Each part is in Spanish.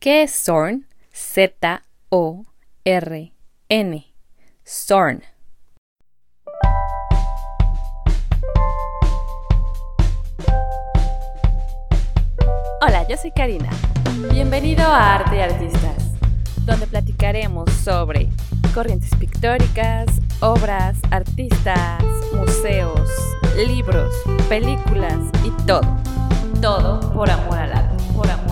¿Qué es Zorn? Z-O-R-N. Zorn. Hola, yo soy Karina. Bienvenido a Arte y Artistas, donde platicaremos sobre corrientes pictóricas, obras, artistas, museos, libros, películas y todo. Todo por amor al arte, por amor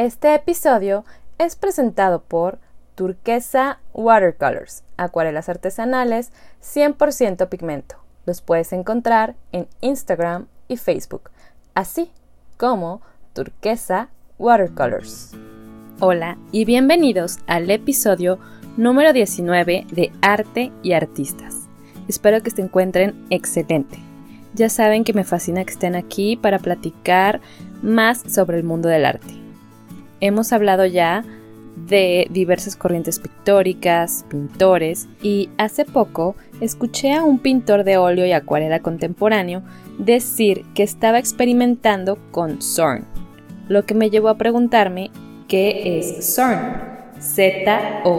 Este episodio es presentado por Turquesa Watercolors, acuarelas artesanales 100% pigmento. Los puedes encontrar en Instagram y Facebook, así como Turquesa Watercolors. Hola y bienvenidos al episodio número 19 de Arte y Artistas. Espero que se encuentren excelente. Ya saben que me fascina que estén aquí para platicar más sobre el mundo del arte. Hemos hablado ya de diversas corrientes pictóricas, pintores, y hace poco escuché a un pintor de óleo y acuarela contemporáneo decir que estaba experimentando con Zorn, lo que me llevó a preguntarme qué es Zorn. Z-O-R-N.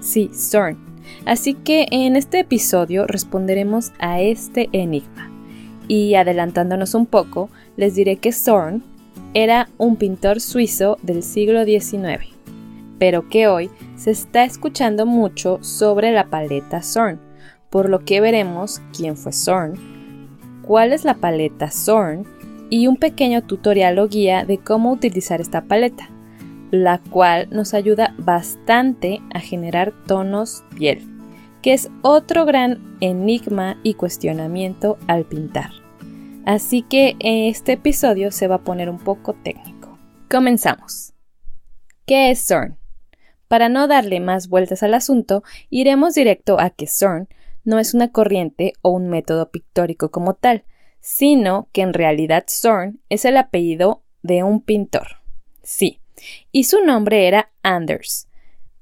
Sí, Zorn. Así que en este episodio responderemos a este enigma. Y adelantándonos un poco, les diré que Zorn era un pintor suizo del siglo XIX, pero que hoy se está escuchando mucho sobre la paleta Zorn, por lo que veremos quién fue Zorn, cuál es la paleta Zorn y un pequeño tutorial o guía de cómo utilizar esta paleta, la cual nos ayuda bastante a generar tonos piel, que es otro gran enigma y cuestionamiento al pintar. Así que este episodio se va a poner un poco técnico. Comenzamos. ¿Qué es Zorn? Para no darle más vueltas al asunto, iremos directo a que Zorn no es una corriente o un método pictórico como tal, sino que en realidad Zorn es el apellido de un pintor. Sí, y su nombre era Anders.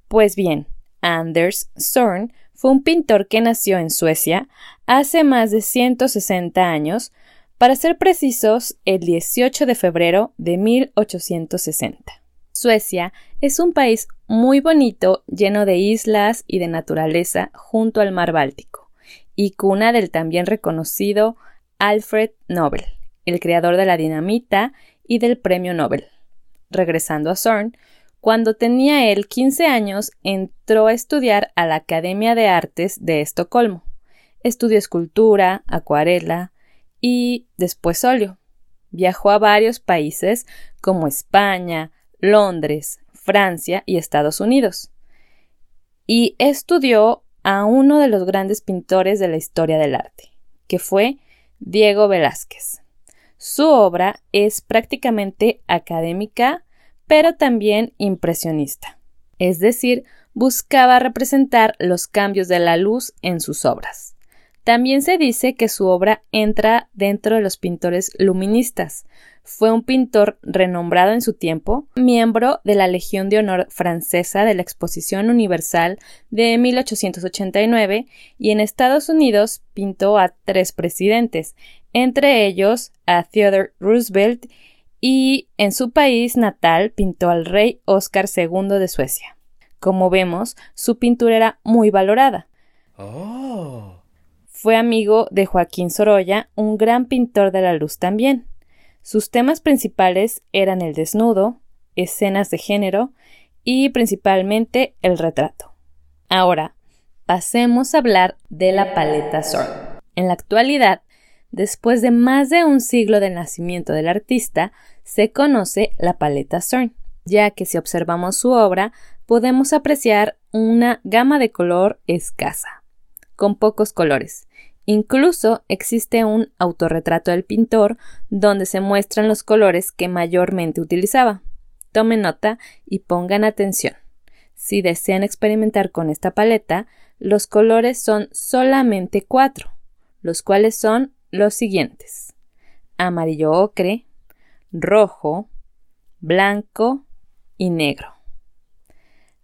Pues bien, Anders Zorn fue un pintor que nació en Suecia hace más de 160 años, para ser precisos, el 18 de febrero de 1860. Suecia es un país muy bonito, lleno de islas y de naturaleza junto al mar Báltico, y cuna del también reconocido Alfred Nobel, el creador de la dinamita y del premio Nobel. Regresando a Zorn, cuando tenía él 15 años, entró a estudiar a la Academia de Artes de Estocolmo. Estudió escultura, acuarela, y después óleo. Viajó a varios países como España, Londres, Francia y Estados Unidos. Y estudió a uno de los grandes pintores de la historia del arte, que fue Diego Velázquez. Su obra es prácticamente académica, pero también impresionista. Es decir, buscaba representar los cambios de la luz en sus obras. También se dice que su obra entra dentro de los pintores luministas. Fue un pintor renombrado en su tiempo, miembro de la Legión de Honor francesa de la Exposición Universal de 1889 y en Estados Unidos pintó a tres presidentes, entre ellos a Theodore Roosevelt y en su país natal pintó al rey Oscar II de Suecia. Como vemos, su pintura era muy valorada. Oh. Fue amigo de Joaquín Sorolla, un gran pintor de la luz también. Sus temas principales eran el desnudo, escenas de género y principalmente el retrato. Ahora, pasemos a hablar de la paleta Zorn. En la actualidad, después de más de un siglo del nacimiento del artista, se conoce la paleta Zorn, ya que si observamos su obra podemos apreciar una gama de color escasa, con pocos colores, Incluso existe un autorretrato del pintor donde se muestran los colores que mayormente utilizaba. Tomen nota y pongan atención. Si desean experimentar con esta paleta, los colores son solamente cuatro, los cuales son los siguientes. Amarillo ocre, rojo, blanco y negro.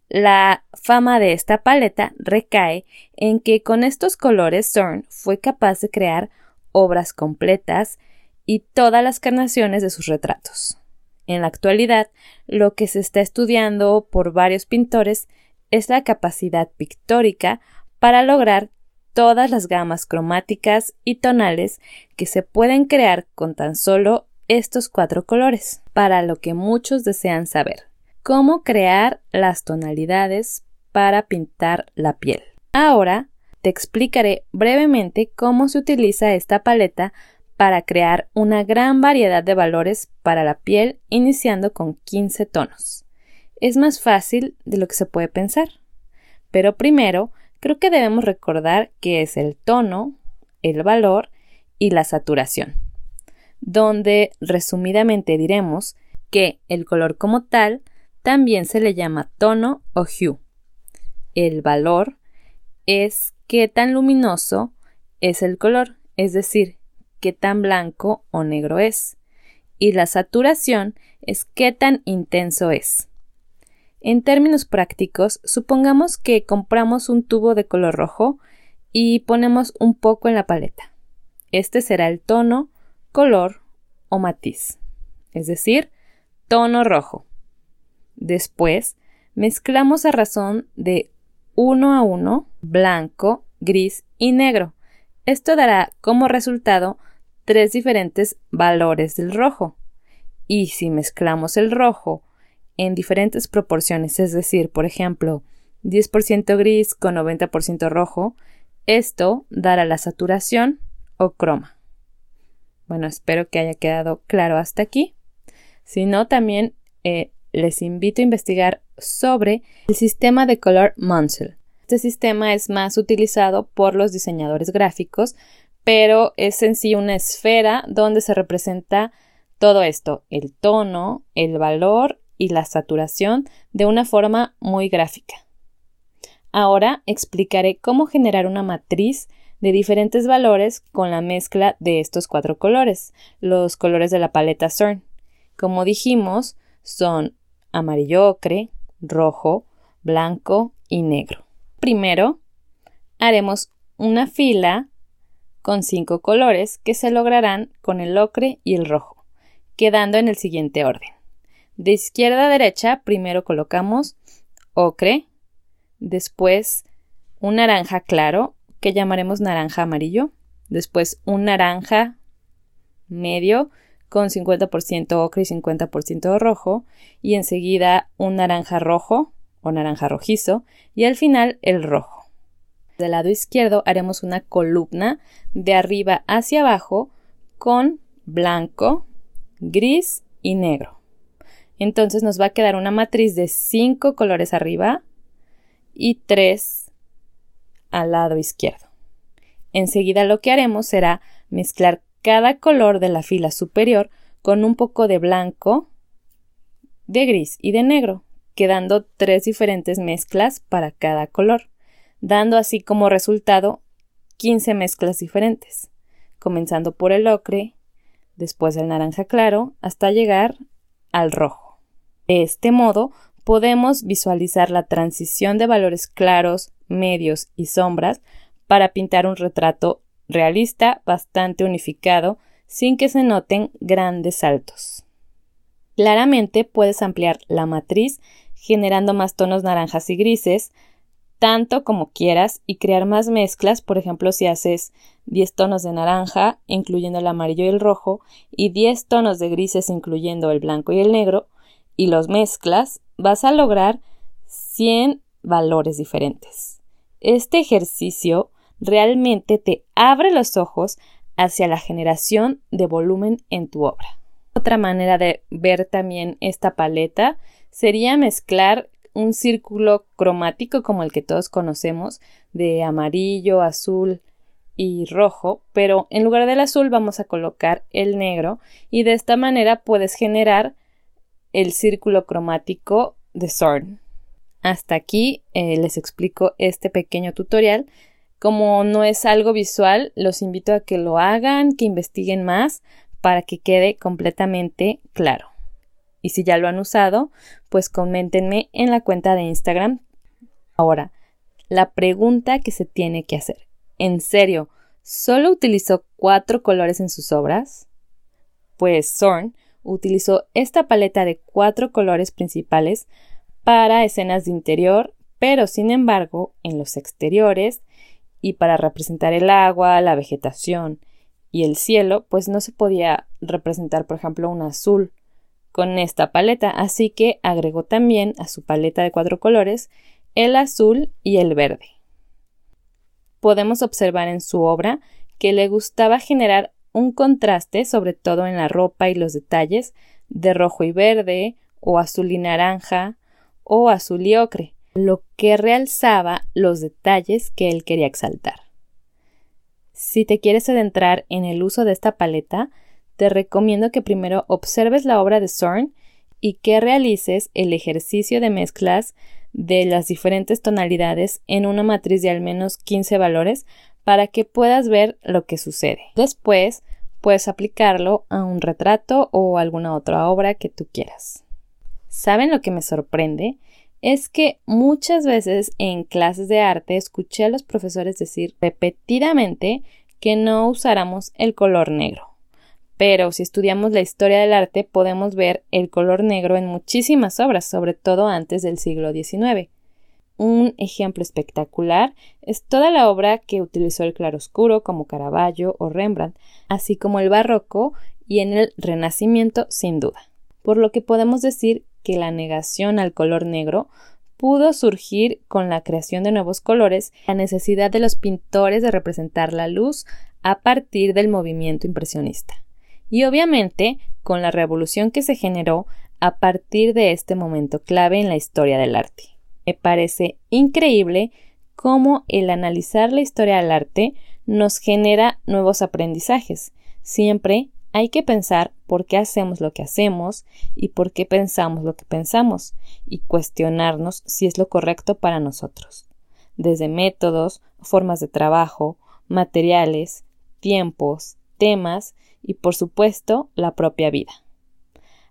La fama de esta paleta recae en que con estos colores Zorn fue capaz de crear obras completas y todas las carnaciones de sus retratos. En la actualidad, lo que se está estudiando por varios pintores es la capacidad pictórica para lograr todas las gamas cromáticas y tonales que se pueden crear con tan solo estos cuatro colores, para lo que muchos desean saber cómo crear las tonalidades para pintar la piel. Ahora te explicaré brevemente cómo se utiliza esta paleta para crear una gran variedad de valores para la piel iniciando con 15 tonos. Es más fácil de lo que se puede pensar. Pero primero, creo que debemos recordar qué es el tono, el valor y la saturación, donde resumidamente diremos que el color como tal también se le llama tono o hue. El valor es qué tan luminoso es el color, es decir, qué tan blanco o negro es. Y la saturación es qué tan intenso es. En términos prácticos, supongamos que compramos un tubo de color rojo y ponemos un poco en la paleta. Este será el tono, color o matiz, es decir, tono rojo. Después, mezclamos a razón de 1 a 1 blanco, gris y negro. Esto dará como resultado tres diferentes valores del rojo. Y si mezclamos el rojo en diferentes proporciones, es decir, por ejemplo, 10% gris con 90% rojo, esto dará la saturación o croma. Bueno, espero que haya quedado claro hasta aquí. Si no, también eh, les invito a investigar sobre el sistema de color Munsell. Este sistema es más utilizado por los diseñadores gráficos, pero es en sí una esfera donde se representa todo esto, el tono, el valor y la saturación de una forma muy gráfica. Ahora explicaré cómo generar una matriz de diferentes valores con la mezcla de estos cuatro colores, los colores de la paleta CERN. Como dijimos, son amarillo ocre, rojo, blanco y negro. Primero, haremos una fila con cinco colores que se lograrán con el ocre y el rojo, quedando en el siguiente orden. De izquierda a derecha, primero colocamos ocre, después un naranja claro, que llamaremos naranja amarillo, después un naranja medio, con 50% ocre y 50% rojo, y enseguida un naranja rojo o naranja rojizo, y al final el rojo. Del lado izquierdo haremos una columna de arriba hacia abajo con blanco, gris y negro. Entonces nos va a quedar una matriz de 5 colores arriba y 3 al lado izquierdo. Enseguida lo que haremos será mezclar cada color de la fila superior con un poco de blanco, de gris y de negro, quedando tres diferentes mezclas para cada color, dando así como resultado 15 mezclas diferentes, comenzando por el ocre, después el naranja claro, hasta llegar al rojo. De este modo, podemos visualizar la transición de valores claros, medios y sombras para pintar un retrato realista, bastante unificado, sin que se noten grandes saltos. Claramente puedes ampliar la matriz generando más tonos naranjas y grises, tanto como quieras, y crear más mezclas, por ejemplo, si haces 10 tonos de naranja, incluyendo el amarillo y el rojo, y 10 tonos de grises, incluyendo el blanco y el negro, y los mezclas, vas a lograr 100 valores diferentes. Este ejercicio realmente te abre los ojos hacia la generación de volumen en tu obra. Otra manera de ver también esta paleta sería mezclar un círculo cromático como el que todos conocemos de amarillo, azul y rojo, pero en lugar del azul vamos a colocar el negro y de esta manera puedes generar el círculo cromático de Zorn. Hasta aquí eh, les explico este pequeño tutorial como no es algo visual, los invito a que lo hagan, que investiguen más para que quede completamente claro. Y si ya lo han usado, pues coméntenme en la cuenta de Instagram Ahora, la pregunta que se tiene que hacer. ¿En serio? ¿Solo utilizó cuatro colores en sus obras? Pues Zorn utilizó esta paleta de cuatro colores principales para escenas de interior, pero sin embargo, en los exteriores y para representar el agua, la vegetación y el cielo, pues no se podía representar, por ejemplo, un azul con esta paleta, así que agregó también a su paleta de cuatro colores el azul y el verde. Podemos observar en su obra que le gustaba generar un contraste, sobre todo en la ropa y los detalles, de rojo y verde, o azul y naranja, o azul y ocre, lo que realzaba los detalles que él quería exaltar. Si te quieres adentrar en el uso de esta paleta, te recomiendo que primero observes la obra de Zorn y que realices el ejercicio de mezclas de las diferentes tonalidades en una matriz de al menos 15 valores para que puedas ver lo que sucede. Después, puedes aplicarlo a un retrato o alguna otra obra que tú quieras. ¿Saben lo que me sorprende? Es que muchas veces en clases de arte escuché a los profesores decir repetidamente que no usáramos el color negro. Pero si estudiamos la historia del arte podemos ver el color negro en muchísimas obras, sobre todo antes del siglo XIX. Un ejemplo espectacular es toda la obra que utilizó el claroscuro como Caravaggio o Rembrandt, así como el barroco y en el Renacimiento sin duda. Por lo que podemos decir que la negación al color negro pudo surgir con la creación de nuevos colores, la necesidad de los pintores de representar la luz a partir del movimiento impresionista. Y obviamente con la revolución que se generó a partir de este momento clave en la historia del arte. Me parece increíble cómo el analizar la historia del arte nos genera nuevos aprendizajes. Siempre hay que pensar por qué hacemos lo que hacemos y por qué pensamos lo que pensamos y cuestionarnos si es lo correcto para nosotros. Desde métodos, formas de trabajo, materiales, tiempos, temas y por supuesto la propia vida.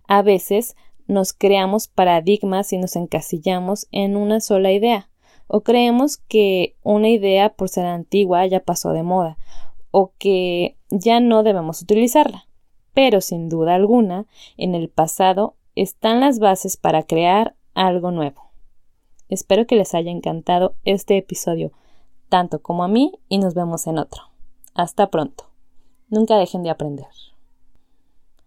A veces nos creamos paradigmas y nos encasillamos en una sola idea, o creemos que una idea por ser antigua ya pasó de moda, o que ya no debemos utilizarla. Pero sin duda alguna, en el pasado están las bases para crear algo nuevo. Espero que les haya encantado este episodio, tanto como a mí, y nos vemos en otro. Hasta pronto. Nunca dejen de aprender.